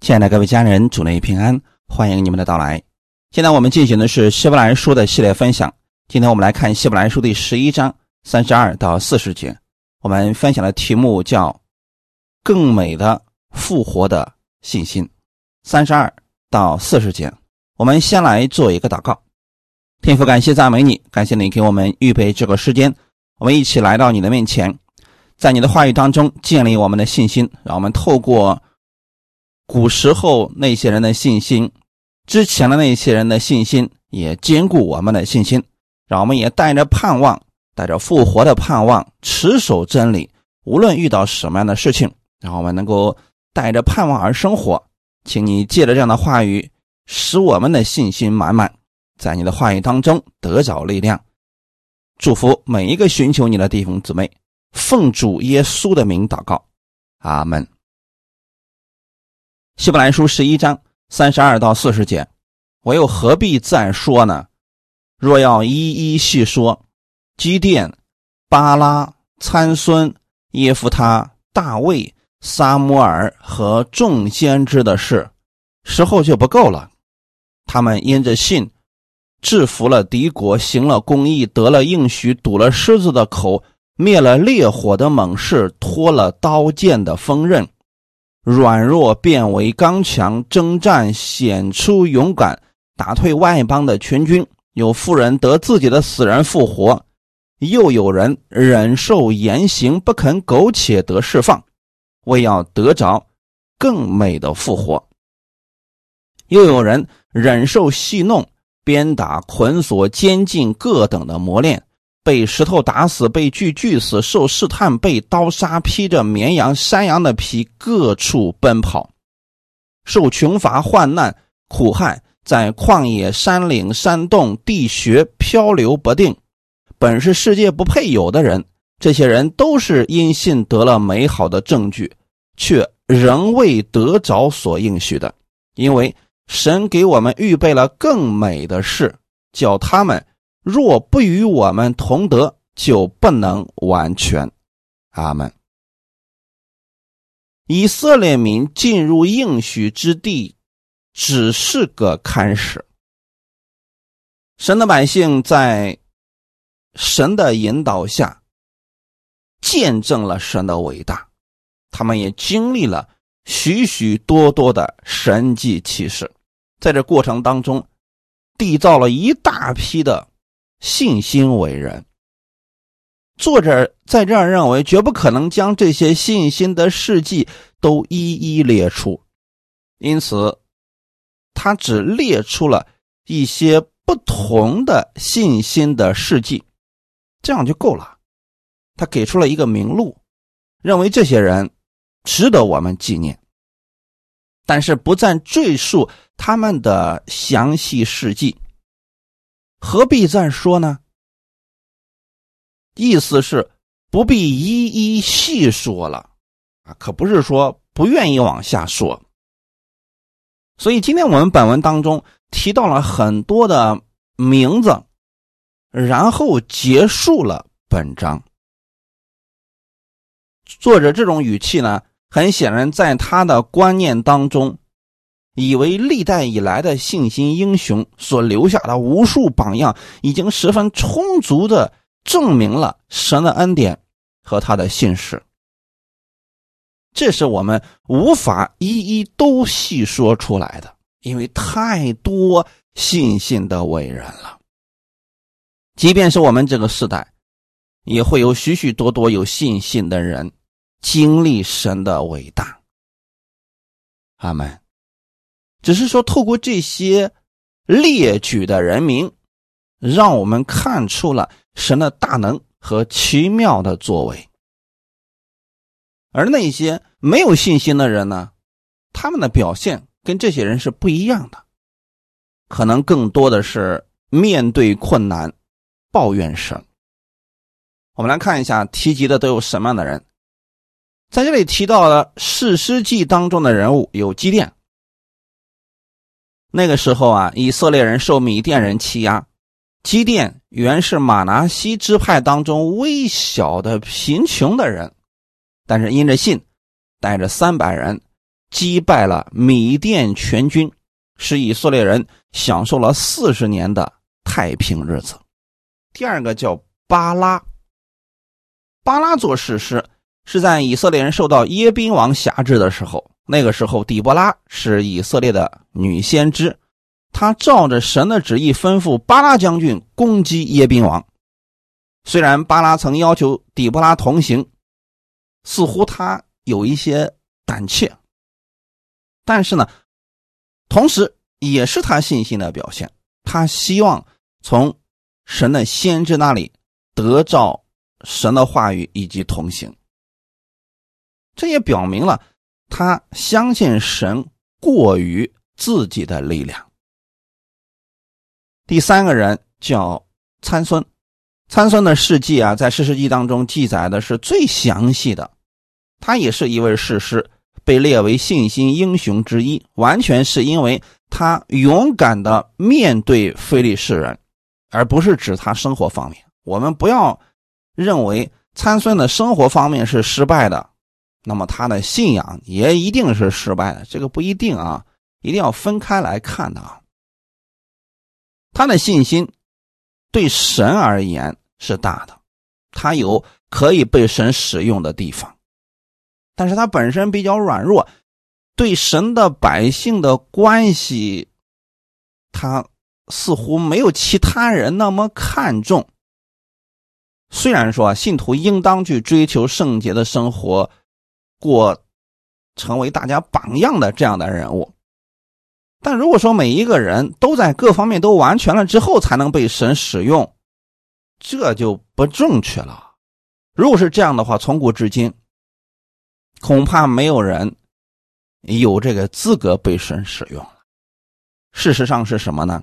亲爱的各位家人，主内平安，欢迎你们的到来。现在我们进行的是希伯来书的系列分享。今天我们来看希伯来书第十一章三十二到四十节。我们分享的题目叫“更美的复活的信心”。三十二到四十节，我们先来做一个祷告。天父，感谢赞美你，感谢你给我们预备这个时间，我们一起来到你的面前，在你的话语当中建立我们的信心，让我们透过。古时候那些人的信心，之前的那些人的信心也兼顾我们的信心，让我们也带着盼望，带着复活的盼望，持守真理。无论遇到什么样的事情，让我们能够带着盼望而生活。请你借着这样的话语，使我们的信心满满，在你的话语当中得着力量。祝福每一个寻求你的弟兄姊妹，奉主耶稣的名祷告，阿门。希伯来书十一章三十二到四十节，我又何必再说呢？若要一一细说，基甸、巴拉、参孙、耶夫他、大卫、撒摩尔和众先知的事，时候就不够了。他们因着信，制服了敌国，行了公义，得了应许，堵了狮子的口，灭了烈火的猛士，脱了刀剑的锋刃。软弱变为刚强，征战显出勇敢，打退外邦的全军。有妇人得自己的死人复活，又有人忍受严刑不肯苟且得释放，为要得着更美的复活。又有人忍受戏弄、鞭打、捆锁、监禁各等的磨练。被石头打死，被锯锯死，受试探，被刀杀，披着绵羊、山羊的皮，各处奔跑，受穷乏、患难、苦害，在旷野、山岭、山洞、地穴漂流不定。本是世界不配有的人，这些人都是因信得了美好的证据，却仍未得着所应许的，因为神给我们预备了更美的事，叫他们。若不与我们同德，就不能完全。阿门。以色列民进入应许之地，只是个开始。神的百姓在神的引导下，见证了神的伟大，他们也经历了许许多多的神迹奇事，在这过程当中，缔造了一大批的。信心伟人，作者在这儿认为，绝不可能将这些信心的事迹都一一列出，因此，他只列出了一些不同的信心的事迹，这样就够了。他给出了一个名录，认为这些人值得我们纪念，但是不再赘述他们的详细事迹。何必再说呢？意思是不必一一细说了啊，可不是说不愿意往下说。所以今天我们本文当中提到了很多的名字，然后结束了本章。作者这种语气呢，很显然在他的观念当中。以为历代以来的信心英雄所留下的无数榜样，已经十分充足的证明了神的恩典和他的信实。这是我们无法一一都细说出来的，因为太多信心的伟人了。即便是我们这个时代，也会有许许多多有信心的人经历神的伟大。阿门。只是说，透过这些列举的人名，让我们看出了神的大能和奇妙的作为。而那些没有信心的人呢，他们的表现跟这些人是不一样的，可能更多的是面对困难抱怨神。我们来看一下提及的都有什么样的人，在这里提到了《史诗记》当中的人物有基甸。那个时候啊，以色列人受米甸人欺压，基甸原是马拿西支派当中微小的贫穷的人，但是因着信，带着三百人击败了米甸全军，使以色列人享受了四十年的太平日子。第二个叫巴拉，巴拉做事实是在以色列人受到耶宾王辖制的时候，那个时候底波拉是以色列的女先知，她照着神的旨意吩咐巴拉将军攻击耶宾王。虽然巴拉曾要求底波拉同行，似乎他有一些胆怯，但是呢，同时也是他信心的表现。他希望从神的先知那里得到神的话语以及同行。这也表明了他相信神过于自己的力量。第三个人叫参孙。参孙的事迹啊，在《史诗记》当中记载的是最详细的。他也是一位士师，被列为信心英雄之一，完全是因为他勇敢的面对非利士人，而不是指他生活方面。我们不要认为参孙的生活方面是失败的，那么他的信仰也一定是失败的。这个不一定啊，一定要分开来看的啊。他的信心。对神而言是大的，他有可以被神使用的地方，但是他本身比较软弱，对神的百姓的关系，他似乎没有其他人那么看重。虽然说信徒应当去追求圣洁的生活，过成为大家榜样的这样的人物。但如果说每一个人都在各方面都完全了之后才能被神使用，这就不正确了。如果是这样的话，从古至今，恐怕没有人有这个资格被神使用了。事实上是什么呢？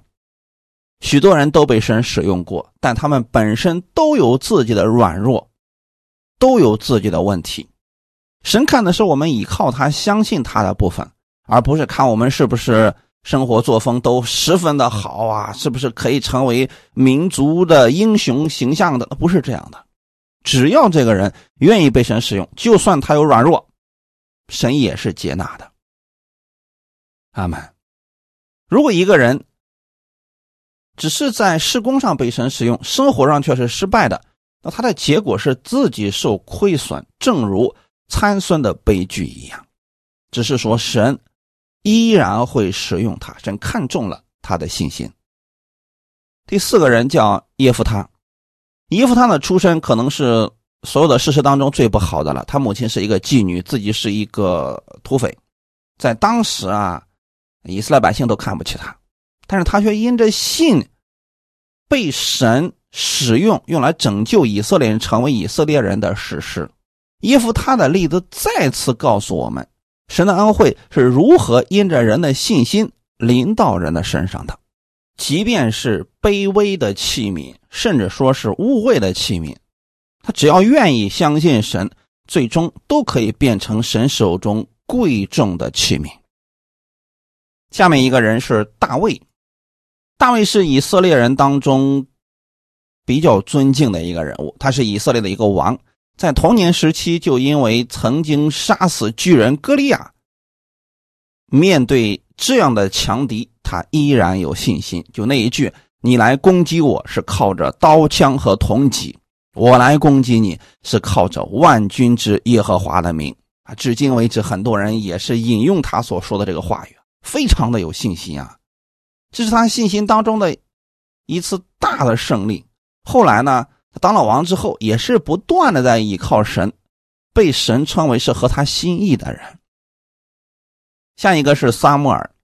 许多人都被神使用过，但他们本身都有自己的软弱，都有自己的问题。神看的是我们依靠他、相信他的部分，而不是看我们是不是。生活作风都十分的好啊，是不是可以成为民族的英雄形象的？不是这样的，只要这个人愿意被神使用，就算他有软弱，神也是接纳的。阿门。如果一个人只是在施工上被神使用，生活上却是失败的，那他的结果是自己受亏损，正如参孙的悲剧一样。只是说神。依然会使用他，神看中了他的信心。第四个人叫耶夫他，耶夫他的出身可能是所有的事实当中最不好的了。他母亲是一个妓女，自己是一个土匪，在当时啊，以色列百姓都看不起他，但是他却因着信，被神使用，用来拯救以色列人，成为以色列人的史诗。耶夫他的例子再次告诉我们。神的恩惠是如何因着人的信心临到人的身上的？即便是卑微的器皿，甚至说是污秽的器皿，他只要愿意相信神，最终都可以变成神手中贵重的器皿。下面一个人是大卫，大卫是以色列人当中比较尊敬的一个人物，他是以色列的一个王。在童年时期，就因为曾经杀死巨人歌利亚，面对这样的强敌，他依然有信心。就那一句：“你来攻击我是靠着刀枪和铜戟，我来攻击你是靠着万军之耶和华的名。”啊，至今为止，很多人也是引用他所说的这个话语，非常的有信心啊。这是他信心当中的一次大的胜利。后来呢？当了王之后，也是不断的在依靠神，被神称为是合他心意的人。下一个是撒母耳，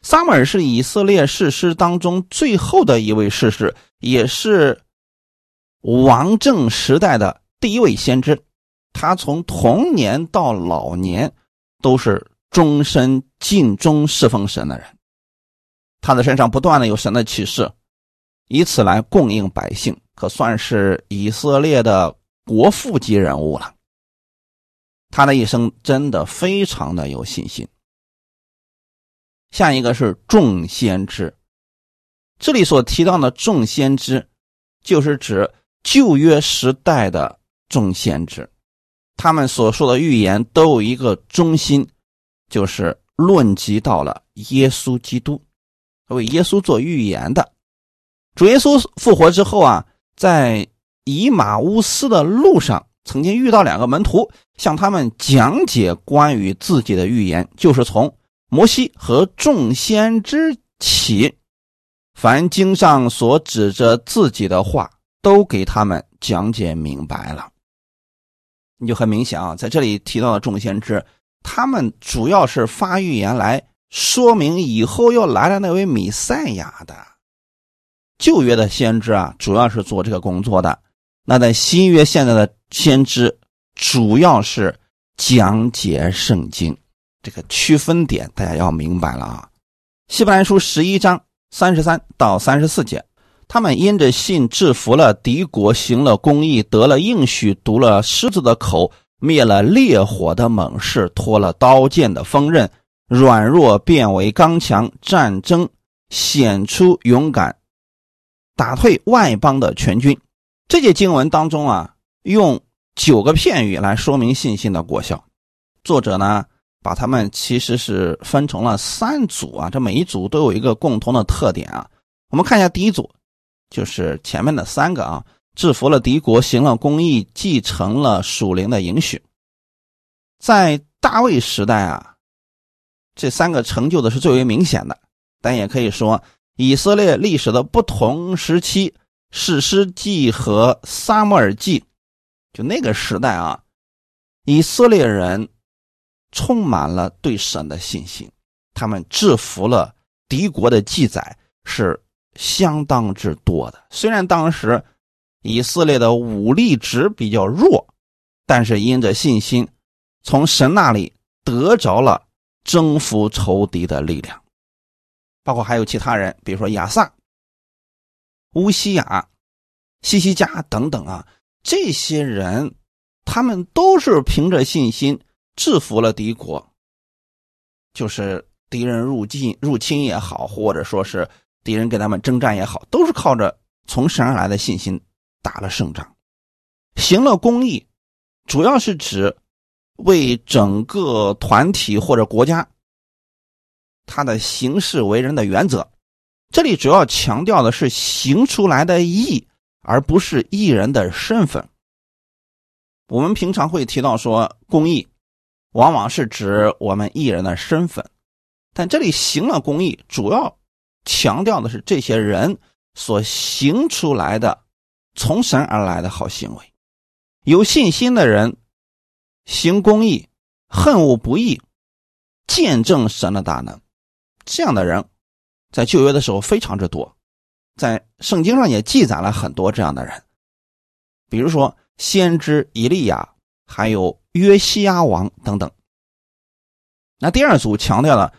撒母耳是以色列士师当中最后的一位士师，也是王政时代的第一位先知。他从童年到老年都是终身尽忠侍奉神的人。他的身上不断的有神的启示，以此来供应百姓。可算是以色列的国父级人物了。他的一生真的非常的有信心。下一个是众先知，这里所提到的众先知，就是指旧约时代的众先知，他们所说的预言都有一个中心，就是论及到了耶稣基督，为耶稣做预言的。主耶稣复活之后啊，在以马乌斯的路上，曾经遇到两个门徒，向他们讲解关于自己的预言，就是从摩西和众先知起，凡经上所指着自己的话，都给他们讲解明白了。你就很明显啊，在这里提到的众先知，他们主要是发预言来说明以后要来的那位弥赛亚的。旧约的先知啊，主要是做这个工作的。那在新约现在的先知，主要是讲解圣经。这个区分点大家要明白了啊。希伯来书十一章三十三到三十四节。他们因着信制服了敌国，行了公义，得了应许，读了狮子的口，灭了烈火的猛士，脱了刀剑的锋刃，软弱变为刚强，战争显出勇敢，打退外邦的全军。这节经文当中啊，用九个片语来说明信心的果效。作者呢，把他们其实是分成了三组啊，这每一组都有一个共同的特点啊。我们看一下第一组。就是前面的三个啊，制服了敌国，行了公义，继承了属灵的应许。在大卫时代啊，这三个成就的是最为明显的。但也可以说，以色列历史的不同时期，史诗记和撒母耳记，就那个时代啊，以色列人充满了对神的信心，他们制服了敌国的记载是。相当之多的，虽然当时以色列的武力值比较弱，但是因着信心，从神那里得着了征服仇敌的力量。包括还有其他人，比如说亚萨、乌西雅、西西加等等啊，这些人他们都是凭着信心制服了敌国，就是敌人入境入侵也好，或者说是。敌人跟他们征战也好，都是靠着从神而来的信心打了胜仗，行了公义，主要是指为整个团体或者国家他的行事为人的原则。这里主要强调的是行出来的义，而不是义人的身份。我们平常会提到说公义，往往是指我们艺人的身份，但这里行了公义，主要。强调的是这些人所行出来的从神而来的好行为，有信心的人行公义，恨恶不义，见证神的大能。这样的人在旧约的时候非常之多，在圣经上也记载了很多这样的人，比如说先知以利亚，还有约西亚王等等。那第二组强调的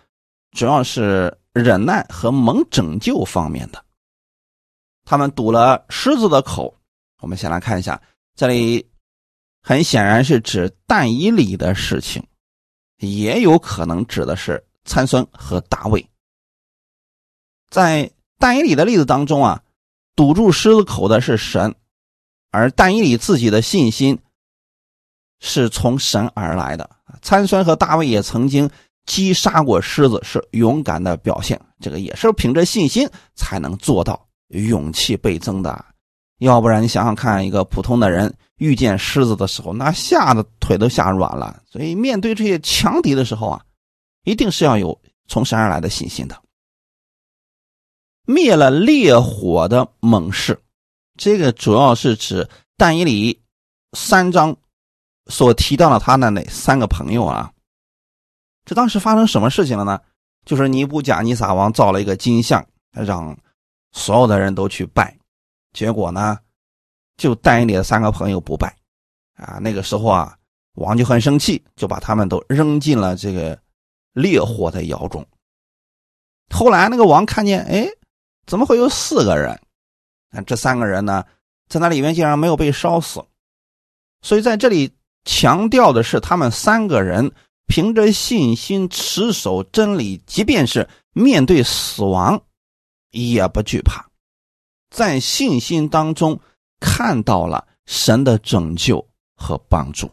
主要是。忍耐和蒙拯救方面的，他们堵了狮子的口。我们先来看一下，这里很显然是指但以里的事情，也有可能指的是参孙和大卫。在但以里的例子当中啊，堵住狮子口的是神，而但以里自己的信心是从神而来的。参孙和大卫也曾经。击杀过狮子是勇敢的表现，这个也是凭着信心才能做到勇气倍增的。要不然你想想看，一个普通的人遇见狮子的时候，那吓得腿都吓软了。所以面对这些强敌的时候啊，一定是要有从山而来的信心的。灭了烈火的猛士，这个主要是指但以理三章所提到的他的那三个朋友啊。这当时发生什么事情了呢？就是尼布甲尼撒王造了一个金像，让所有的人都去拜，结果呢，就但以理的三个朋友不拜，啊，那个时候啊，王就很生气，就把他们都扔进了这个烈火的窑中。后来那个王看见，哎，怎么会有四个人？这三个人呢，在那里面竟然没有被烧死，所以在这里强调的是他们三个人。凭着信心持守真理，即便是面对死亡，也不惧怕，在信心当中看到了神的拯救和帮助。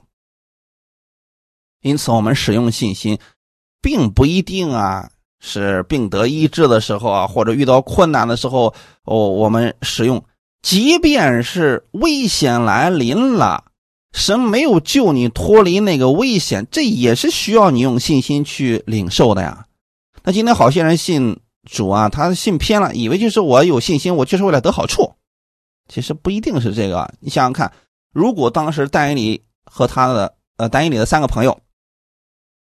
因此，我们使用信心，并不一定啊，是病得医治的时候啊，或者遇到困难的时候哦，我们使用。即便是危险来临了，神没有救你脱离那个危险，这也是需要你用信心去领受的呀。那今天好些人信主啊，他信偏了，以为就是我有信心，我就是为了得好处。其实不一定是这个。你想想看，如果当时但以理和他的呃但以理的三个朋友，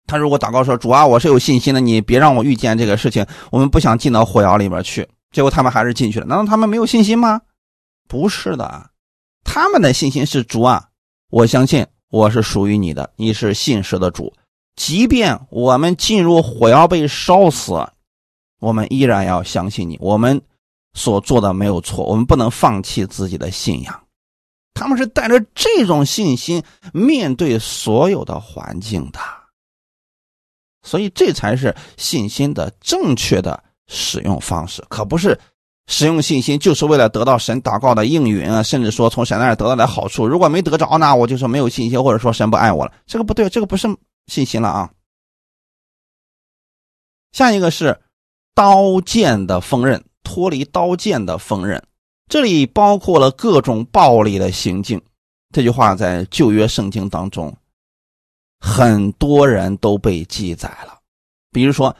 他如果祷告说主啊，我是有信心的，你别让我遇见这个事情，我们不想进到火窑里边去。结果他们还是进去了，难道他们没有信心吗？不是的，他们的信心是主啊！我相信我是属于你的，你是信实的主。即便我们进入火窑被烧死，我们依然要相信你。我们所做的没有错，我们不能放弃自己的信仰。他们是带着这种信心面对所有的环境的，所以这才是信心的正确的使用方式，可不是。使用信心就是为了得到神祷告的应允啊，甚至说从神那得到点好处。如果没得着呢，我就说没有信心，或者说神不爱我了。这个不对，这个不是信心了啊。下一个是刀剑的锋刃，脱离刀剑的锋刃，这里包括了各种暴力的行径。这句话在旧约圣经当中，很多人都被记载了，比如说。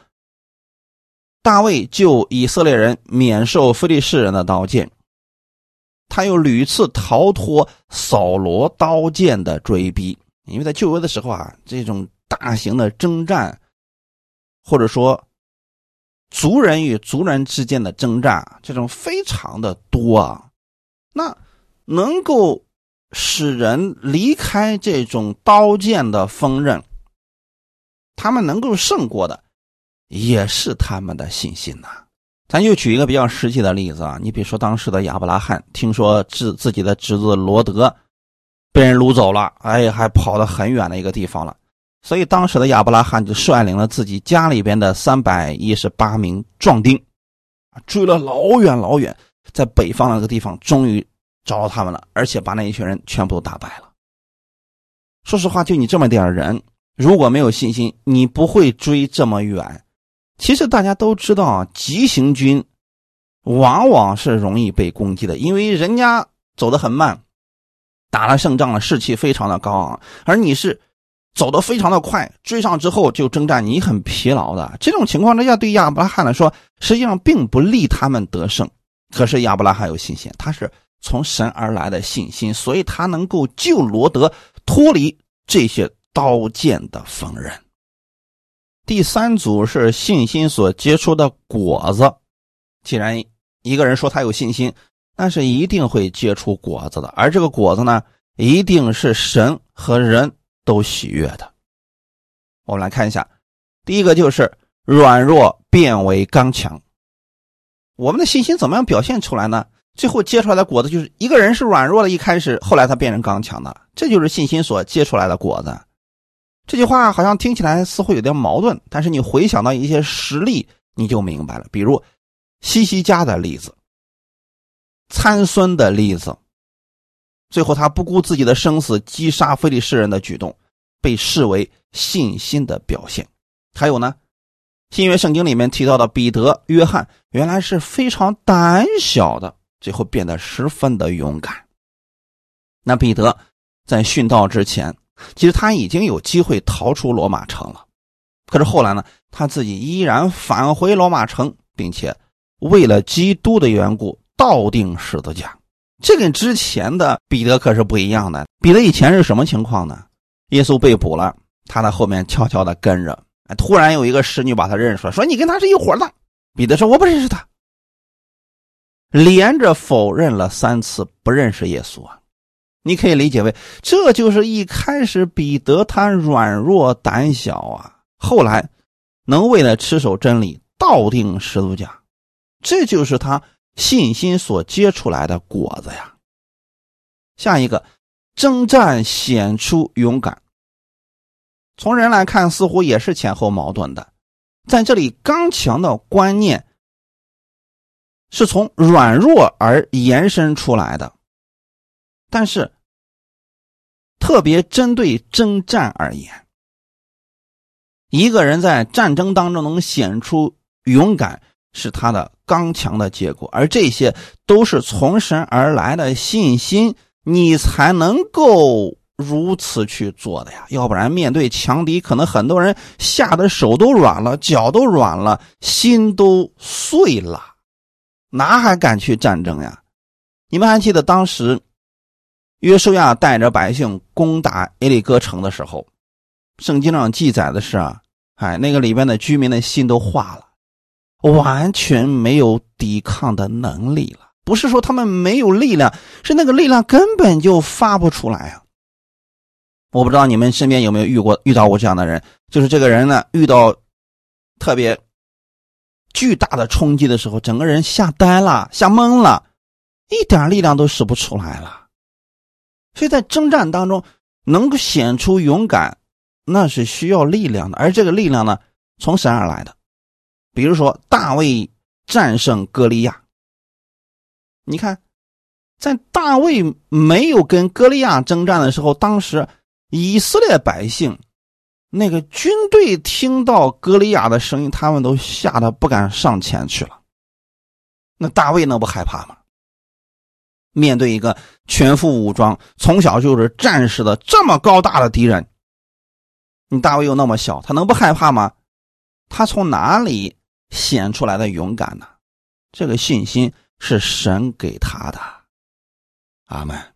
大卫救以色列人免受非利士人的刀剑，他又屡次逃脱扫罗刀剑的追逼。因为在旧约的时候啊，这种大型的征战，或者说族人与族人之间的征战，这种非常的多啊。那能够使人离开这种刀剑的锋刃，他们能够胜过的。也是他们的信心呐。咱就举一个比较实际的例子啊，你比如说当时的亚伯拉罕，听说自自己的侄子罗德被人掳走了，哎，还跑到很远的一个地方了，所以当时的亚伯拉罕就率领了自己家里边的三百一十八名壮丁，追了老远老远，在北方那个地方终于找到他们了，而且把那一群人全部都打败了。说实话，就你这么点人，如果没有信心，你不会追这么远。其实大家都知道啊，急行军往往是容易被攻击的，因为人家走得很慢，打了胜仗了，士气非常的高昂，而你是走得非常的快，追上之后就征战，你很疲劳的。这种情况之下，对亚伯拉罕来说，实际上并不利他们得胜。可是亚伯拉罕有信心，他是从神而来的信心，所以他能够救罗德脱离这些刀剑的锋刃。第三组是信心所结出的果子。既然一个人说他有信心，那是一定会结出果子的。而这个果子呢，一定是神和人都喜悦的。我们来看一下，第一个就是软弱变为刚强。我们的信心怎么样表现出来呢？最后结出来的果子就是一个人是软弱的，一开始，后来他变成刚强的，这就是信心所结出来的果子。这句话好像听起来似乎有点矛盾，但是你回想到一些实例，你就明白了。比如西西家的例子，参孙的例子，最后他不顾自己的生死击杀非利士人的举动，被视为信心的表现。还有呢，新约圣经里面提到的彼得、约翰，原来是非常胆小的，最后变得十分的勇敢。那彼得在殉道之前。其实他已经有机会逃出罗马城了，可是后来呢，他自己依然返回罗马城，并且为了基督的缘故倒定十字架。这跟之前的彼得可是不一样的。彼得以前是什么情况呢？耶稣被捕了，他在后面悄悄的跟着。突然有一个侍女把他认出来，说：“你跟他是一伙的。”彼得说：“我不认识他。”连着否认了三次不认识耶稣啊。你可以理解为，这就是一开始彼得他软弱胆小啊，后来能为了持守真理倒定十字架，这就是他信心所结出来的果子呀。下一个，征战显出勇敢。从人来看，似乎也是前后矛盾的。在这里，刚强的观念是从软弱而延伸出来的。但是，特别针对征战而言，一个人在战争当中能显出勇敢，是他的刚强的结果，而这些都是从神而来的信心，你才能够如此去做的呀。要不然，面对强敌，可能很多人吓得手都软了，脚都软了，心都碎了，哪还敢去战争呀？你们还记得当时约书亚带着百姓攻打耶利哥城的时候，圣经上记载的是啊。哎，那个里边的居民的心都化了，完全没有抵抗的能力了。不是说他们没有力量，是那个力量根本就发不出来啊！我不知道你们身边有没有遇过、遇到过这样的人，就是这个人呢，遇到特别巨大的冲击的时候，整个人吓呆了、吓懵了，一点力量都使不出来了。所以在征战当中，能够显出勇敢。那是需要力量的，而这个力量呢，从神而来的。比如说，大卫战胜歌利亚。你看，在大卫没有跟歌利亚征战的时候，当时以色列百姓那个军队听到歌利亚的声音，他们都吓得不敢上前去了。那大卫能不害怕吗？面对一个全副武装、从小就是战士的这么高大的敌人。你大卫又那么小，他能不害怕吗？他从哪里显出来的勇敢呢？这个信心是神给他的。阿门。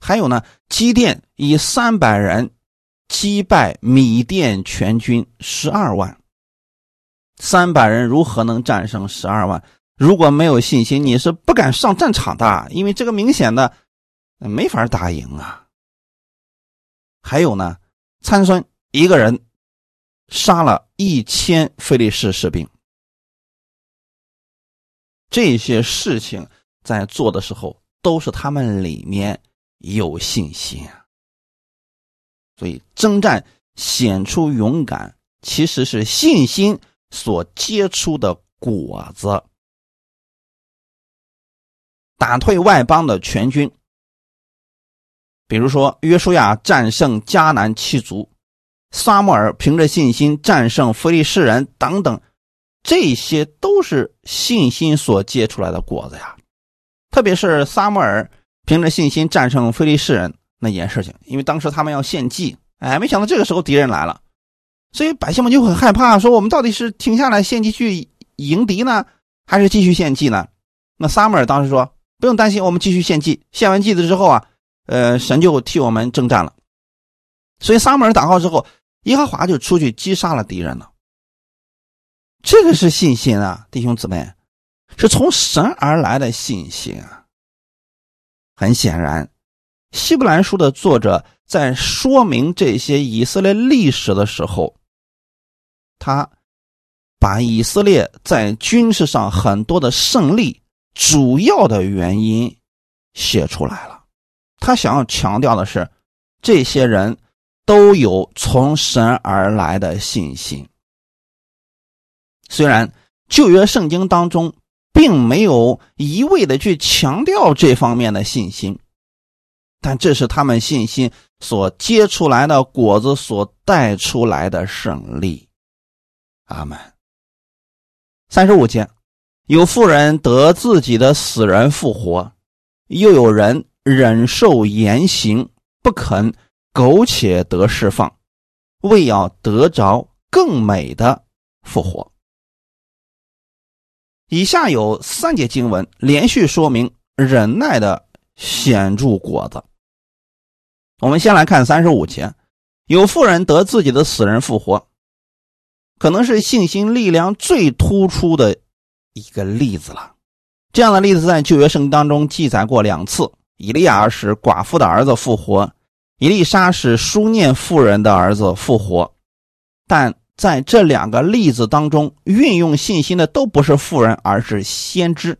还有呢，基甸以三百人击败米甸全军十二万。三百人如何能战胜十二万？如果没有信心，你是不敢上战场的，因为这个明显的没法打赢啊。还有呢。参孙一个人杀了一千菲利士士兵，这些事情在做的时候都是他们里面有信心啊。所以征战显出勇敢，其实是信心所结出的果子。打退外邦的全军。比如说，约书亚战胜迦南七族，撒母耳凭着信心战胜非利士人等等，这些都是信心所结出来的果子呀。特别是撒母耳凭着信心战胜非利士人那件事情，因为当时他们要献祭，哎，没想到这个时候敌人来了，所以百姓们就很害怕，说我们到底是停下来献祭去迎敌呢，还是继续献祭呢？那撒母耳当时说：“不用担心，我们继续献祭。献完祭子之后啊。”呃，神就替我们征战了，所以撒母耳祷告之后，耶和华就出去击杀了敌人了。这个是信心啊，弟兄姊妹，是从神而来的信心啊。很显然，希伯来书的作者在说明这些以色列历史的时候，他把以色列在军事上很多的胜利主要的原因写出来了。他想要强调的是，这些人都有从神而来的信心。虽然旧约圣经当中并没有一味的去强调这方面的信心，但这是他们信心所结出来的果子所带出来的胜利。阿门。三十五节，有妇人得自己的死人复活，又有人。忍受严刑，不肯苟且得释放，为要得着更美的复活。以下有三节经文连续说明忍耐的显著果子。我们先来看三十五节，有妇人得自己的死人复活，可能是信心力量最突出的一个例子了。这样的例子在旧约圣经当中记载过两次。以利亚使寡妇的儿子复活，以利沙使书念妇人的儿子复活，但在这两个例子当中，运用信心的都不是妇人，而是先知。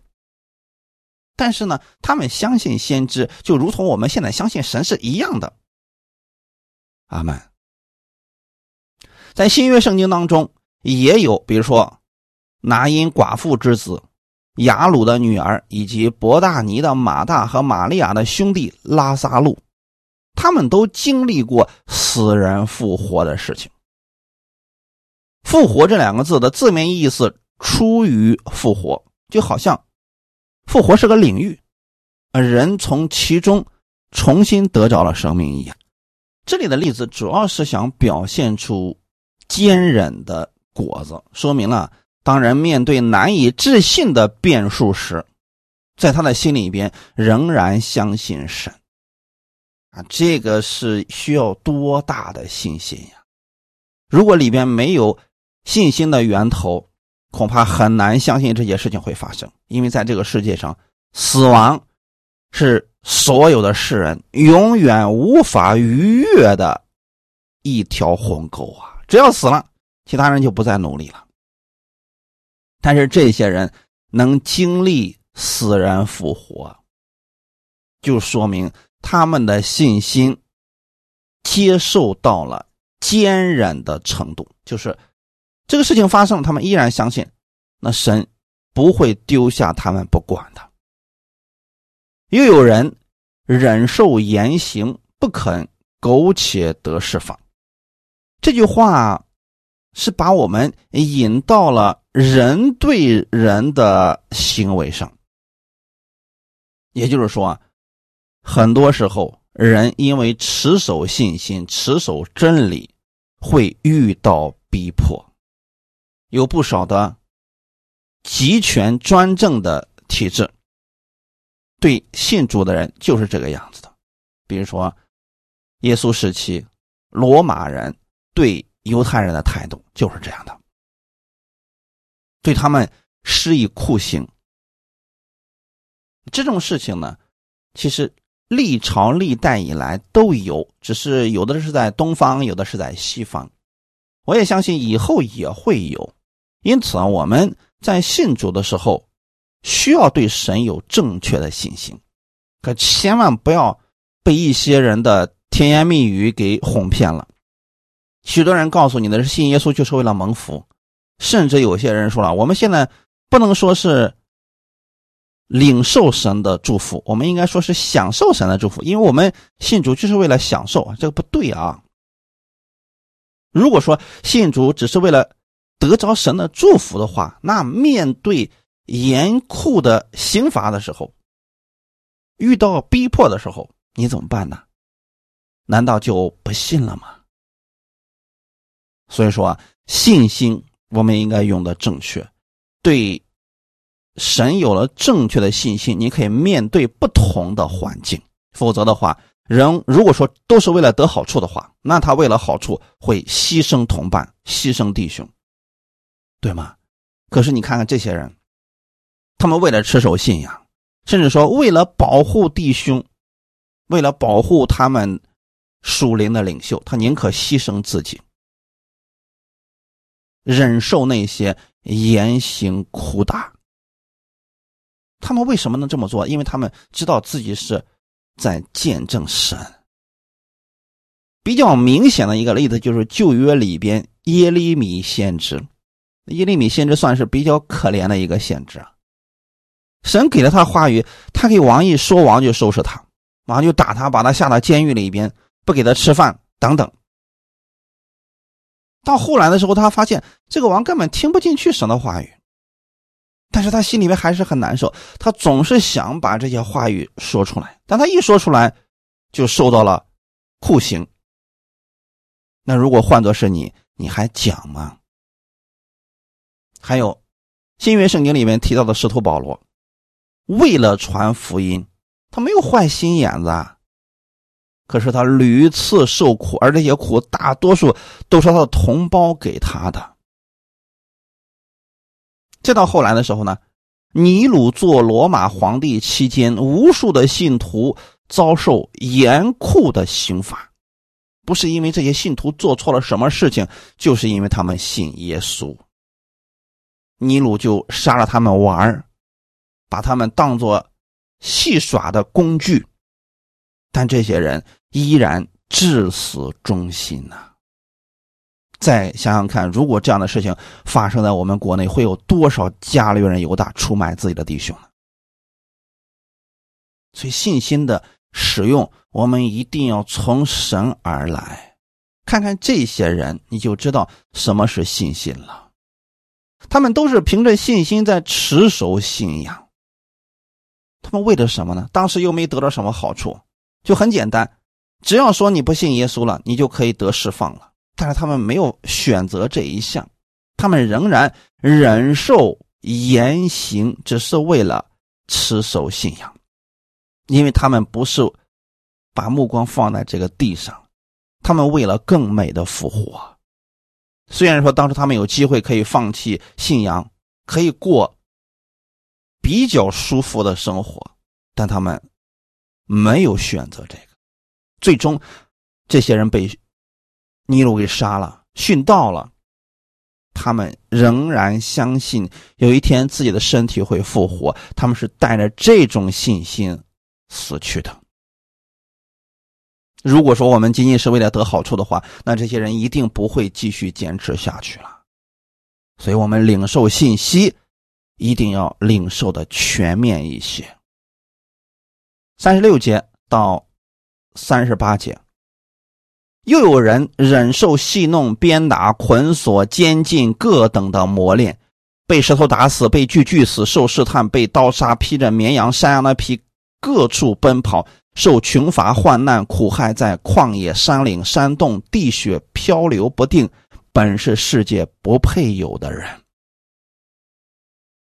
但是呢，他们相信先知，就如同我们现在相信神是一样的。阿门。在新约圣经当中也有，比如说拿因寡妇之子。雅鲁的女儿以及伯大尼的马大和玛利亚的兄弟拉萨路，他们都经历过死人复活的事情。复活这两个字的字面意思出于复活，就好像复活是个领域，啊人从其中重新得着了生命一样。这里的例子主要是想表现出坚忍的果子，说明了当人面对难以置信的变数时，在他的心里边仍然相信神。啊，这个是需要多大的信心呀！如果里边没有信心的源头，恐怕很难相信这些事情会发生。因为在这个世界上，死亡是所有的世人永远无法逾越的一条鸿沟啊！只要死了，其他人就不再努力了。但是这些人能经历死人复活，就说明。他们的信心接受到了坚忍的程度，就是这个事情发生，他们依然相信，那神不会丢下他们不管的。又有人忍受严刑，不肯苟且得释放。这句话是把我们引到了人对人的行为上，也就是说。很多时候，人因为持守信心、持守真理，会遇到逼迫。有不少的集权专政的体制，对信主的人就是这个样子的。比如说，耶稣时期，罗马人对犹太人的态度就是这样的，对他们施以酷刑。这种事情呢，其实。历朝历代以来都有，只是有的是在东方，有的是在西方。我也相信以后也会有。因此啊，我们在信主的时候，需要对神有正确的信心，可千万不要被一些人的甜言蜜语给哄骗了。许多人告诉你的是信耶稣就是为了蒙福，甚至有些人说了，我们现在不能说是。领受神的祝福，我们应该说是享受神的祝福，因为我们信主就是为了享受啊，这个不对啊。如果说信主只是为了得着神的祝福的话，那面对严酷的刑罚的时候，遇到逼迫的时候，你怎么办呢？难道就不信了吗？所以说，信心我们应该用的正确，对。神有了正确的信心，你可以面对不同的环境。否则的话，人如果说都是为了得好处的话，那他为了好处会牺牲同伴、牺牲弟兄，对吗？可是你看看这些人，他们为了持守信仰，甚至说为了保护弟兄，为了保护他们属灵的领袖，他宁可牺牲自己，忍受那些严刑苦打。他们为什么能这么做？因为他们知道自己是在见证神。比较明显的一个例子就是旧约里边耶利米先知，耶利米先知算是比较可怜的一个先知啊。神给了他话语，他给王一说，王就收拾他，王就打他，把他下到监狱里边，不给他吃饭等等。到后来的时候，他发现这个王根本听不进去神的话语。但是他心里面还是很难受，他总是想把这些话语说出来，但他一说出来，就受到了酷刑。那如果换作是你，你还讲吗？还有新约圣经里面提到的使徒保罗，为了传福音，他没有坏心眼子，啊，可是他屡次受苦，而这些苦大多数都是他的同胞给他的。再到后来的时候呢，尼禄做罗马皇帝期间，无数的信徒遭受严酷的刑罚，不是因为这些信徒做错了什么事情，就是因为他们信耶稣。尼禄就杀了他们玩儿把他们当作戏耍的工具，但这些人依然至死忠心呐。再想想看，如果这样的事情发生在我们国内，会有多少加略人犹大出卖自己的弟兄呢？所以信心的使用，我们一定要从神而来，看看这些人，你就知道什么是信心了。他们都是凭着信心在持守信仰。他们为了什么呢？当时又没得到什么好处，就很简单，只要说你不信耶稣了，你就可以得释放了。但是他们没有选择这一项，他们仍然忍受严刑，只是为了持守信仰，因为他们不是把目光放在这个地上，他们为了更美的复活。虽然说当时他们有机会可以放弃信仰，可以过。比较舒服的生活，但他们没有选择这个。最终，这些人被尼禄给杀了，殉道了。他们仍然相信有一天自己的身体会复活，他们是带着这种信心死去的。如果说我们仅仅是为了得好处的话，那这些人一定不会继续坚持下去了。所以，我们领受信息。一定要领受的全面一些。三十六节到三十八节，又有人忍受戏弄、鞭打、捆锁、监禁各等的磨练，被石头打死，被锯锯死，受试探，被刀杀，披着绵羊、山羊的皮，各处奔跑，受穷乏、患难、苦害，在旷野、山岭、山洞、地穴漂流不定，本是世界不配有的人。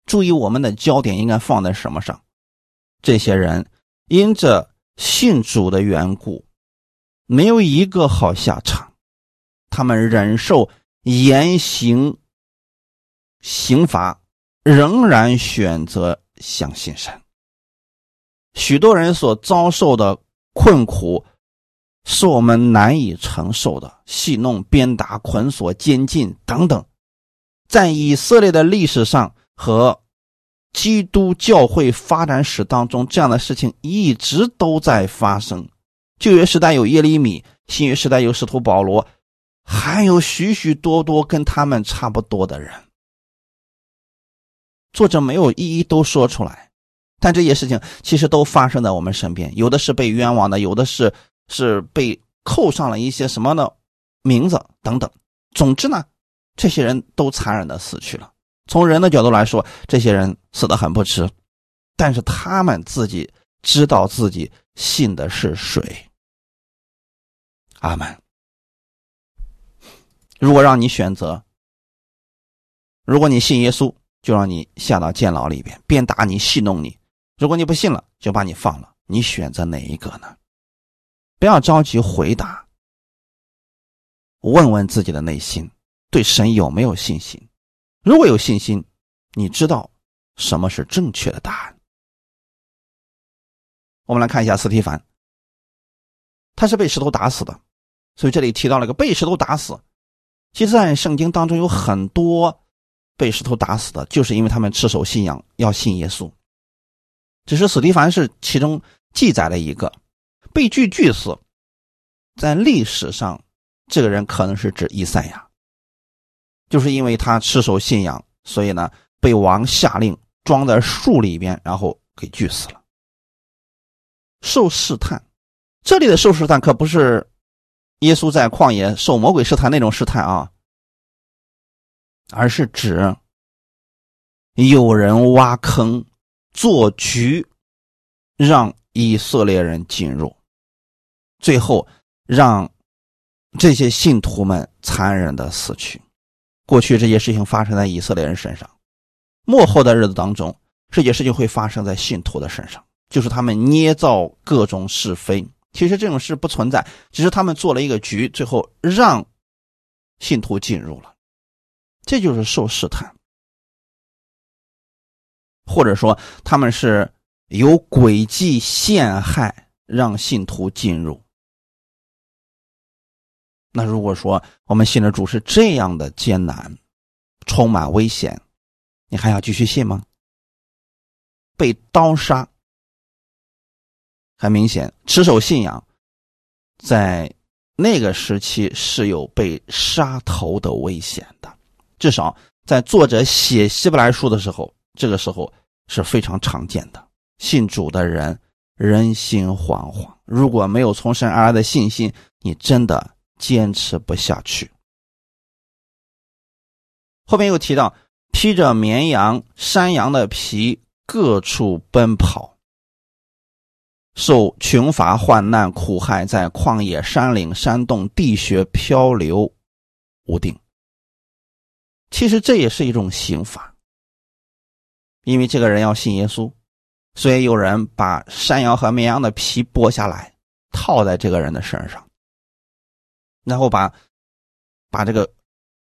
注意，我们的焦点应该放在什么上？这些人因着信主的缘故，没有一个好下场。他们忍受严刑刑罚，仍然选择相信神。许多人所遭受的困苦，是我们难以承受的，戏弄、鞭打、捆锁、监禁等等，在以色列的历史上。和基督教会发展史当中，这样的事情一直都在发生。旧约时代有耶利米，新约时代有使徒保罗，还有许许多多跟他们差不多的人。作者没有一一都说出来，但这些事情其实都发生在我们身边。有的是被冤枉的，有的是是被扣上了一些什么的名字等等。总之呢，这些人都残忍的死去了。从人的角度来说，这些人死的很不值，但是他们自己知道自己信的是谁。阿门。如果让你选择，如果你信耶稣，就让你下到监牢里边，鞭打你，戏弄你；如果你不信了，就把你放了。你选择哪一个呢？不要着急回答，问问自己的内心，对神有没有信心。如果有信心，你知道什么是正确的答案。我们来看一下斯提凡，他是被石头打死的，所以这里提到了一个被石头打死。其实，在圣经当中有很多被石头打死的，就是因为他们赤手信仰，要信耶稣。只是史蒂凡是其中记载的一个被锯锯死，在历史上，这个人可能是指以赛亚。就是因为他持守信仰，所以呢，被王下令装在树里边，然后给锯死了。受试探，这里的受试探可不是耶稣在旷野受魔鬼试探那种试探啊，而是指有人挖坑做局，让以色列人进入，最后让这些信徒们残忍的死去。过去这些事情发生在以色列人身上，末后的日子当中，这些事情会发生在信徒的身上，就是他们捏造各种是非。其实这种事不存在，只是他们做了一个局，最后让信徒进入了，这就是受试探，或者说他们是有诡计陷害，让信徒进入。那如果说我们信的主是这样的艰难，充满危险，你还要继续信吗？被刀杀，很明显，持守信仰，在那个时期是有被杀头的危险的。至少在作者写希伯来书的时候，这个时候是非常常见的。信主的人人心惶惶，如果没有从神而来的信心，你真的。坚持不下去。后面又提到，披着绵羊、山羊的皮，各处奔跑，受穷乏、患难、苦害，在旷野、山岭、山洞、地穴漂流无定。其实这也是一种刑罚，因为这个人要信耶稣，所以有人把山羊和绵羊的皮剥下来，套在这个人的身上，然后把把这个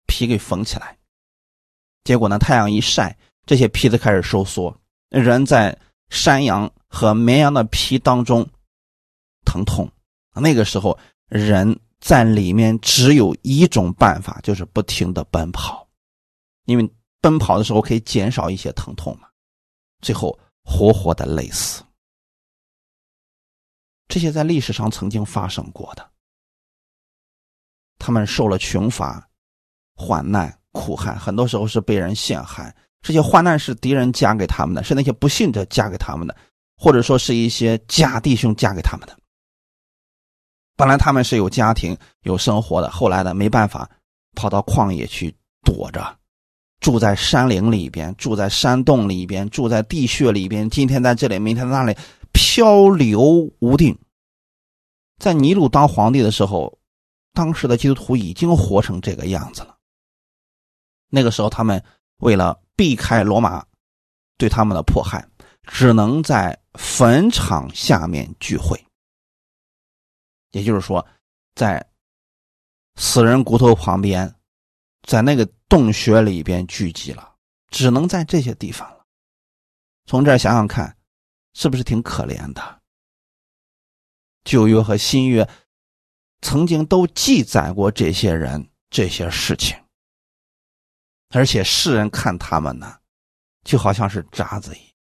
皮给缝起来。结果呢，太阳一晒，这些皮子开始收缩，人在山羊和绵羊的皮当中疼痛。那个时候，人在里面只有一种办法，就是不停的奔跑。因为奔跑的时候可以减少一些疼痛嘛，最后活活的累死。这些在历史上曾经发生过的，他们受了穷乏、患难、苦害，很多时候是被人陷害。这些患难是敌人加给他们的，是那些不信者加给他们的，或者说是一些假弟兄加给他们的。本来他们是有家庭、有生活的，后来呢没办法，跑到旷野去躲着。住在山林里边，住在山洞里边，住在地穴里边。今天在这里，明天在那里，漂流无定。在尼禄当皇帝的时候，当时的基督徒已经活成这个样子了。那个时候，他们为了避开罗马对他们的迫害，只能在坟场下面聚会。也就是说，在死人骨头旁边，在那个。洞穴里边聚集了，只能在这些地方了。从这儿想想看，是不是挺可怜的？旧约和新约曾经都记载过这些人这些事情，而且世人看他们呢，就好像是渣子一样，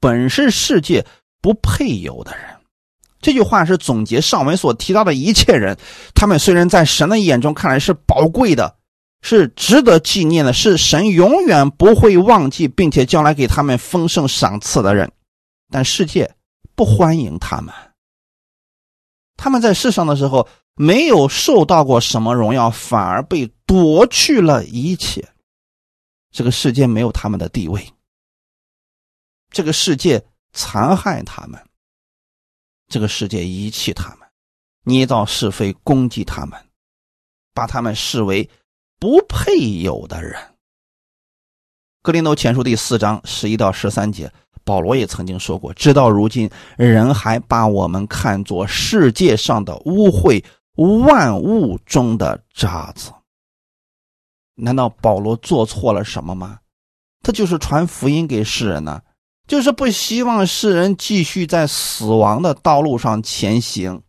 本是世界不配有的人。这句话是总结上文所提到的一切人，他们虽然在神的眼中看来是宝贵的，是值得纪念的，是神永远不会忘记，并且将来给他们丰盛赏赐的人，但世界不欢迎他们。他们在世上的时候没有受到过什么荣耀，反而被夺去了一切。这个世界没有他们的地位，这个世界残害他们。这个世界遗弃他们，捏造是非攻击他们，把他们视为不配有的人。格林多前书第四章十一到十三节，保罗也曾经说过：“直到如今，人还把我们看作世界上的污秽，万物中的渣子。”难道保罗做错了什么吗？他就是传福音给世人呢。就是不希望世人继续在死亡的道路上前行。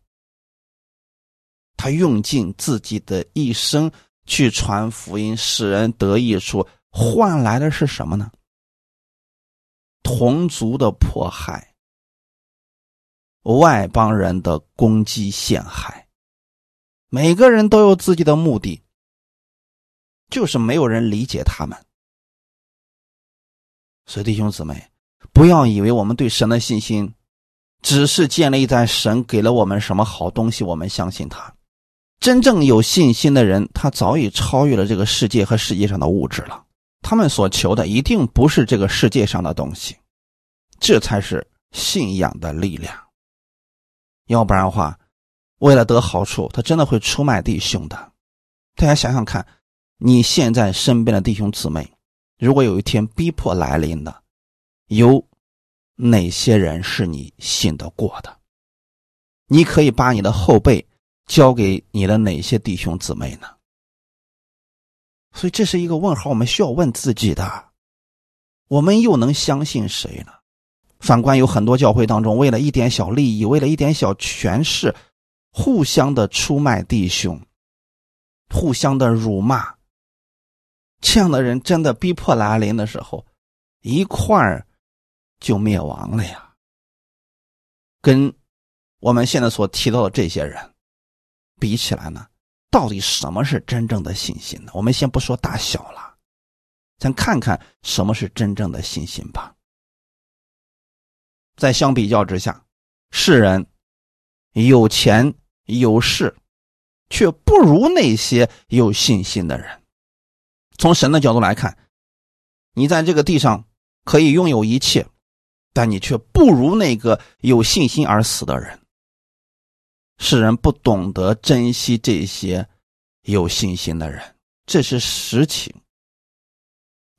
他用尽自己的一生去传福音，使人得益处，换来的是什么呢？同族的迫害，外邦人的攻击陷害。每个人都有自己的目的，就是没有人理解他们。所以，弟兄姊妹。不要以为我们对神的信心，只是建立在神给了我们什么好东西，我们相信他。真正有信心的人，他早已超越了这个世界和世界上的物质了。他们所求的一定不是这个世界上的东西，这才是信仰的力量。要不然的话，为了得好处，他真的会出卖弟兄的。大家想想看，你现在身边的弟兄姊妹，如果有一天逼迫来临的。有哪些人是你信得过的？你可以把你的后背交给你的哪些弟兄姊妹呢？所以这是一个问号，我们需要问自己的：我们又能相信谁呢？反观有很多教会当中，为了一点小利益，为了一点小权势，互相的出卖弟兄，互相的辱骂，这样的人真的逼迫来临的时候，一块儿。就灭亡了呀！跟我们现在所提到的这些人比起来呢，到底什么是真正的信心呢？我们先不说大小了，咱看看什么是真正的信心吧。在相比较之下，世人有钱有势，却不如那些有信心的人。从神的角度来看，你在这个地上可以拥有一切，但你却不如那个有信心而死的人。世人不懂得珍惜这些有信心的人，这是实情。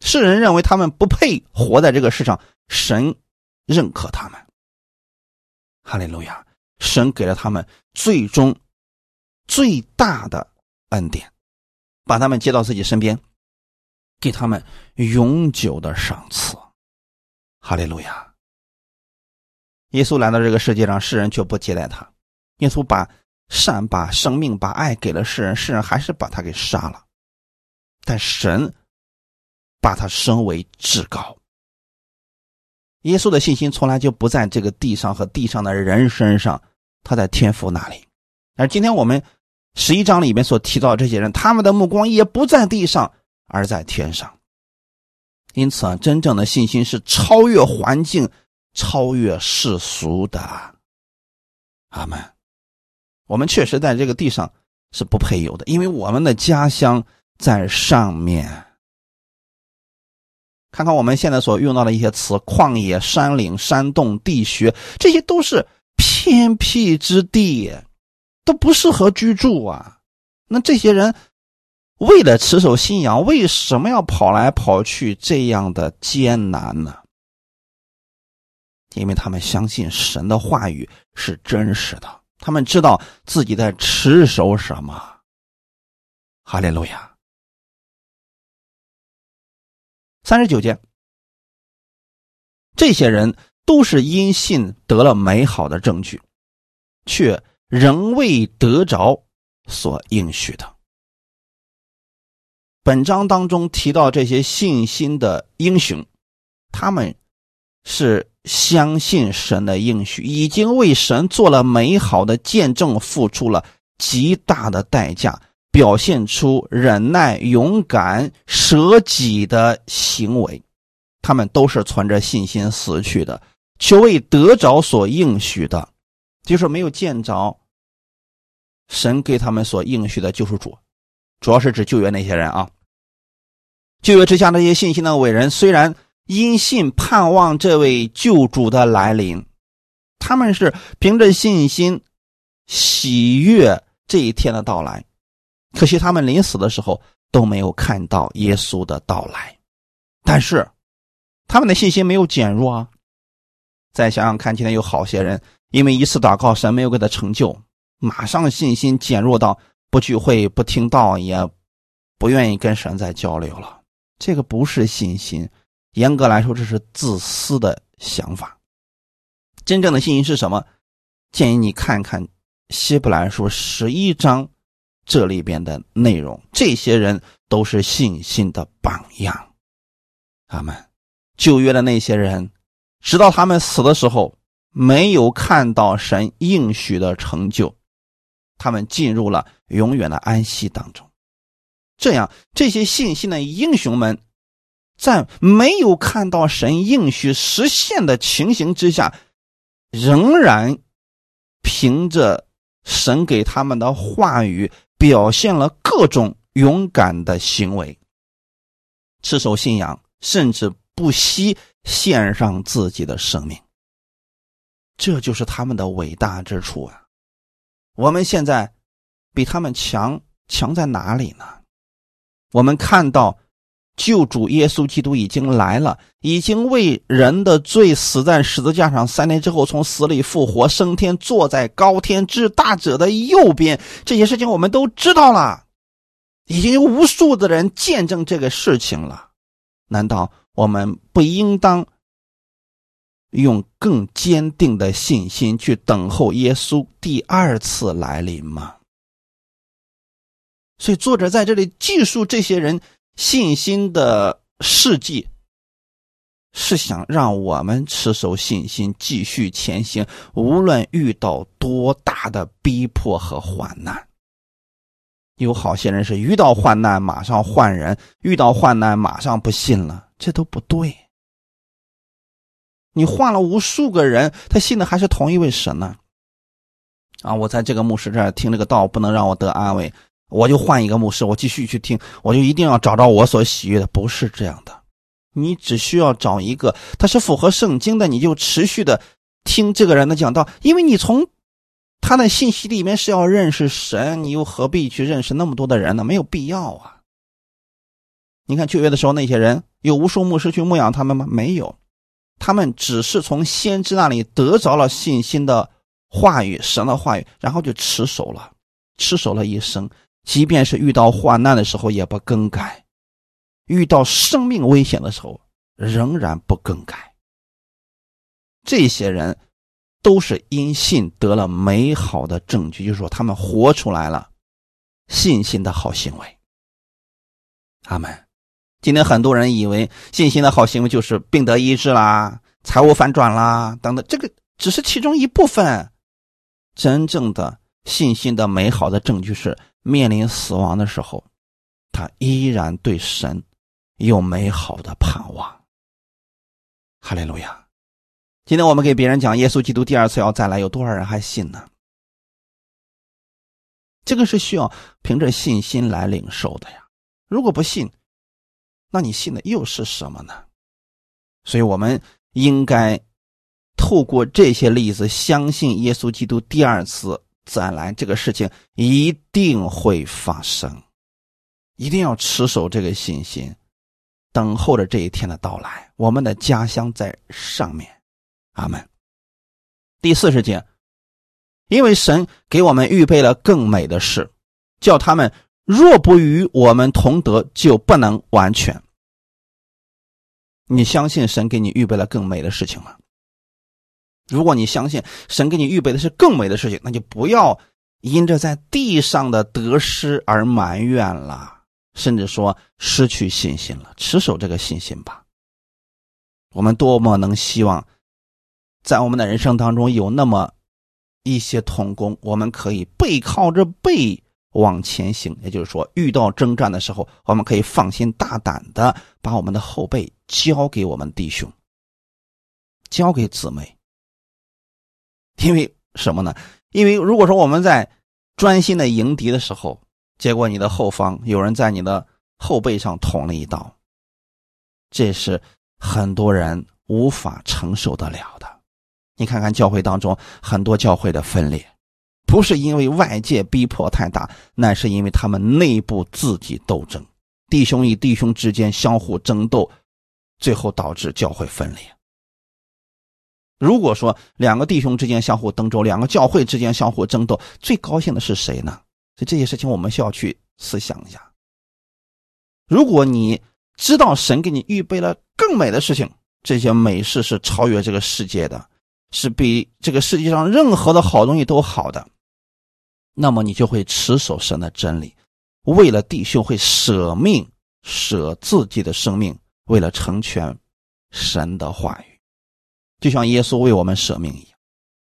世人认为他们不配活在这个世上，神认可他们。哈利路亚！神给了他们最终最大的恩典，把他们接到自己身边，给他们永久的赏赐。哈利路亚！耶稣来到这个世界上，世人却不接待他。耶稣把善、把生命、把爱给了世人，世人还是把他给杀了。但神把他升为至高。耶稣的信心从来就不在这个地上和地上的人身上，他在天父那里。而今天我们十一章里面所提到这些人，他们的目光也不在地上，而在天上。因此啊，真正的信心是超越环境、超越世俗的。阿门。我们确实在这个地上是不配有的，因为我们的家乡在上面。看看我们现在所用到的一些词：旷野、山岭、山洞、地穴，这些都是偏僻之地，都不适合居住啊。那这些人为了持守信仰，为什么要跑来跑去这样的艰难呢？因为他们相信神的话语是真实的。他们知道自己在持守什么，哈利路亚。三十九节，这些人都是因信得了美好的证据，却仍未得着所应许的。本章当中提到这些信心的英雄，他们是。相信神的应许，已经为神做了美好的见证，付出了极大的代价，表现出忍耐、勇敢、舍己的行为。他们都是存着信心死去的，却为得着所应许的，就是没有见着神给他们所应许的救赎主。主要是指救援那些人啊，救援之下那些信心的伟人，虽然。因信盼望这位救主的来临，他们是凭着信心喜悦这一天的到来。可惜他们临死的时候都没有看到耶稣的到来，但是他们的信心没有减弱啊。再想想看，今天有好些人因为一次祷告神没有给他成就，马上信心减弱到不聚会、不听道，也不愿意跟神再交流了。这个不是信心。严格来说，这是自私的想法。真正的信心是什么？建议你看看《希伯来书》十一章这里边的内容。这些人都是信心的榜样。他们旧约的那些人，直到他们死的时候，没有看到神应许的成就，他们进入了永远的安息当中。这样，这些信心的英雄们。在没有看到神应许实现的情形之下，仍然凭着神给他们的话语，表现了各种勇敢的行为，持守信仰，甚至不惜献上自己的生命。这就是他们的伟大之处啊！我们现在比他们强，强在哪里呢？我们看到。救主耶稣基督已经来了，已经为人的罪死在十字架上，三天之后从死里复活，升天，坐在高天之大者的右边。这些事情我们都知道了，已经有无数的人见证这个事情了。难道我们不应当用更坚定的信心去等候耶稣第二次来临吗？所以，作者在这里记述这些人。信心的事迹，是想让我们持守信心，继续前行，无论遇到多大的逼迫和患难。有好些人是遇到患难马上换人，遇到患难马上不信了，这都不对。你换了无数个人，他信的还是同一位神呢。啊，我在这个牧师这儿听这个道，不能让我得安慰，我就换一个牧师，我继续去听，我就一定要找到我所喜悦的。不是这样的，你只需要找一个，他是符合圣经的，你就持续的听这个人的讲道，因为你从他的信息里面是要认识神，你又何必去认识那么多的人呢？没有必要啊。你看旧约的时候，那些人有无数牧师去牧养他们吗？没有，他们只是从先知那里得着了信心的。话语，神的话语，然后就持守了，持守了一生，即便是遇到患难的时候也不更改，遇到生命危险的时候仍然不更改。这些人都是因信得了美好的证据，就是说他们活出来了信心的好行为。阿门。今天很多人以为信心的好行为就是病得医治啦、财务反转啦等等，这个只是其中一部分。真正的信心的美好的证据是，面临死亡的时候，他依然对神有美好的盼望。哈利路亚！今天我们给别人讲耶稣基督第二次要再来，有多少人还信呢？这个是需要凭着信心来领受的呀。如果不信，那你信的又是什么呢？所以我们应该。透过这些例子，相信耶稣基督第二次再来，这个事情一定会发生，一定要持守这个信心，等候着这一天的到来。我们的家乡在上面，阿门。第四十节，因为神给我们预备了更美的事，叫他们若不与我们同德，就不能完全。你相信神给你预备了更美的事情吗？如果你相信神给你预备的是更美的事情，那就不要因着在地上的得失而埋怨了，甚至说失去信心了。持守这个信心吧。我们多么能希望，在我们的人生当中有那么一些童工，我们可以背靠着背往前行。也就是说，遇到征战的时候，我们可以放心大胆的把我们的后背交给我们弟兄，交给姊妹。因为什么呢？因为如果说我们在专心的迎敌的时候，结果你的后方有人在你的后背上捅了一刀，这是很多人无法承受得了的。你看看教会当中很多教会的分裂，不是因为外界逼迫太大，那是因为他们内部自己斗争，弟兄与弟兄之间相互争斗，最后导致教会分裂。如果说两个弟兄之间相互争斗，两个教会之间相互争斗，最高兴的是谁呢？所以这些事情我们需要去思想一下。如果你知道神给你预备了更美的事情，这些美事是超越这个世界的，是比这个世界上任何的好东西都好的，那么你就会持守神的真理，为了弟兄会舍命舍自己的生命，为了成全神的话语。就像耶稣为我们舍命一样，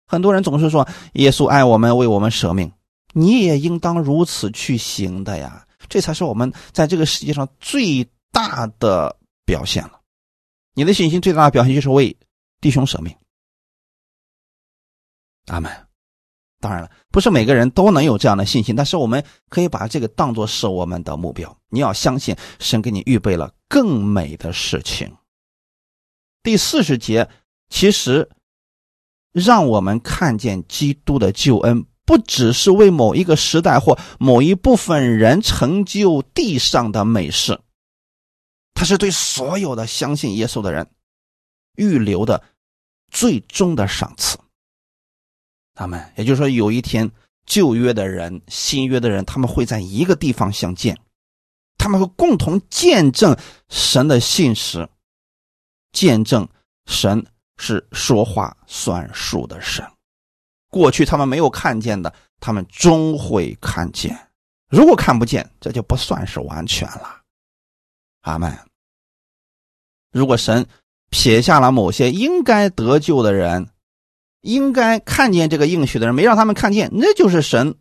很多人总是说耶稣爱我们，为我们舍命，你也应当如此去行的呀，这才是我们在这个世界上最大的表现了。你的信心最大的表现就是为弟兄舍命。阿门。当然了，不是每个人都能有这样的信心，但是我们可以把这个当做是我们的目标。你要相信神给你预备了更美的事情。第四十节。其实，让我们看见基督的救恩，不只是为某一个时代或某一部分人成就地上的美事，他是对所有的相信耶稣的人预留的最终的赏赐。他们，也就是说，有一天旧约的人、新约的人，他们会在一个地方相见，他们会共同见证神的信实，见证神。是说话算数的神，过去他们没有看见的，他们终会看见。如果看不见，这就不算是完全了。阿门。如果神撇下了某些应该得救的人，应该看见这个应许的人，没让他们看见，那就是神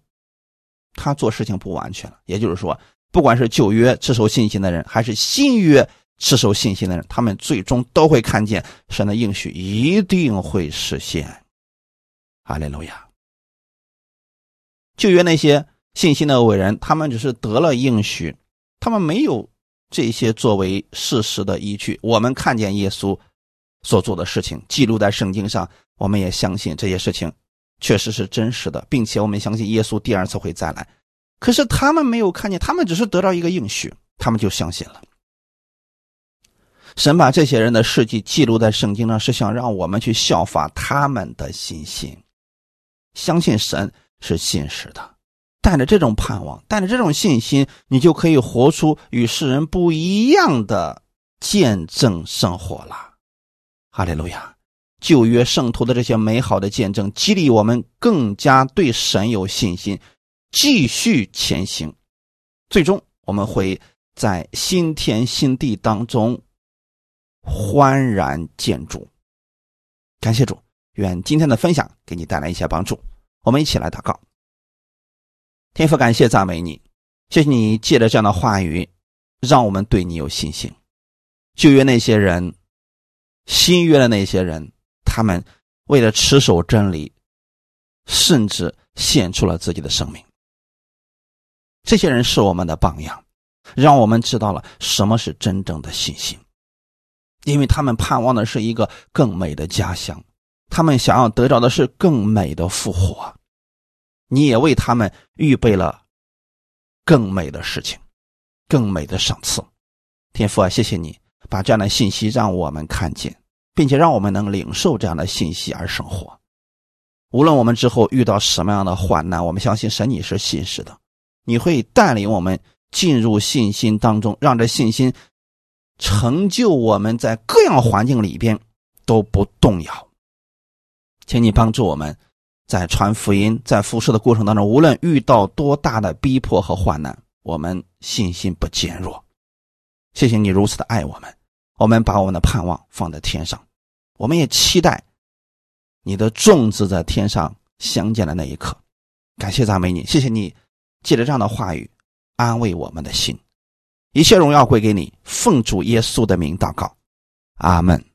他做事情不完全了。也就是说，不管是旧约持守信心的人，还是新约。持守信心的人，他们最终都会看见神的应许一定会实现。阿利路亚。旧约那些信心的伟人，他们只是得了应许，他们没有这些作为事实的依据。我们看见耶稣所做的事情记录在圣经上，我们也相信这些事情确实是真实的，并且我们相信耶稣第二次会再来。可是他们没有看见，他们只是得到一个应许，他们就相信了。神把这些人的事迹记录在圣经上，是想让我们去效法他们的信心，相信神是信实的。带着这种盼望，带着这种信心，你就可以活出与世人不一样的见证生活了。哈利路亚！旧约圣徒的这些美好的见证，激励我们更加对神有信心，继续前行。最终，我们会在新天新地当中。欢然见主，感谢主，愿今天的分享给你带来一些帮助。我们一起来祷告，天父，感谢赞美你，谢谢你借着这样的话语，让我们对你有信心。旧约那些人，新约的那些人，他们为了持守真理，甚至献出了自己的生命。这些人是我们的榜样，让我们知道了什么是真正的信心。因为他们盼望的是一个更美的家乡，他们想要得到的是更美的复活，你也为他们预备了更美的事情，更美的赏赐。天父啊，谢谢你把这样的信息让我们看见，并且让我们能领受这样的信息而生活。无论我们之后遇到什么样的患难，我们相信神你是信实的，你会带领我们进入信心当中，让这信心。成就我们在各样环境里边都不动摇，请你帮助我们，在传福音、在服侍的过程当中，无论遇到多大的逼迫和患难，我们信心不减弱。谢谢你如此的爱我们，我们把我们的盼望放在天上，我们也期待你的种子在天上相见的那一刻。感谢赞美你，谢谢你借着这样的话语安慰我们的心。一切荣耀归给你，奉主耶稣的名祷告，阿门。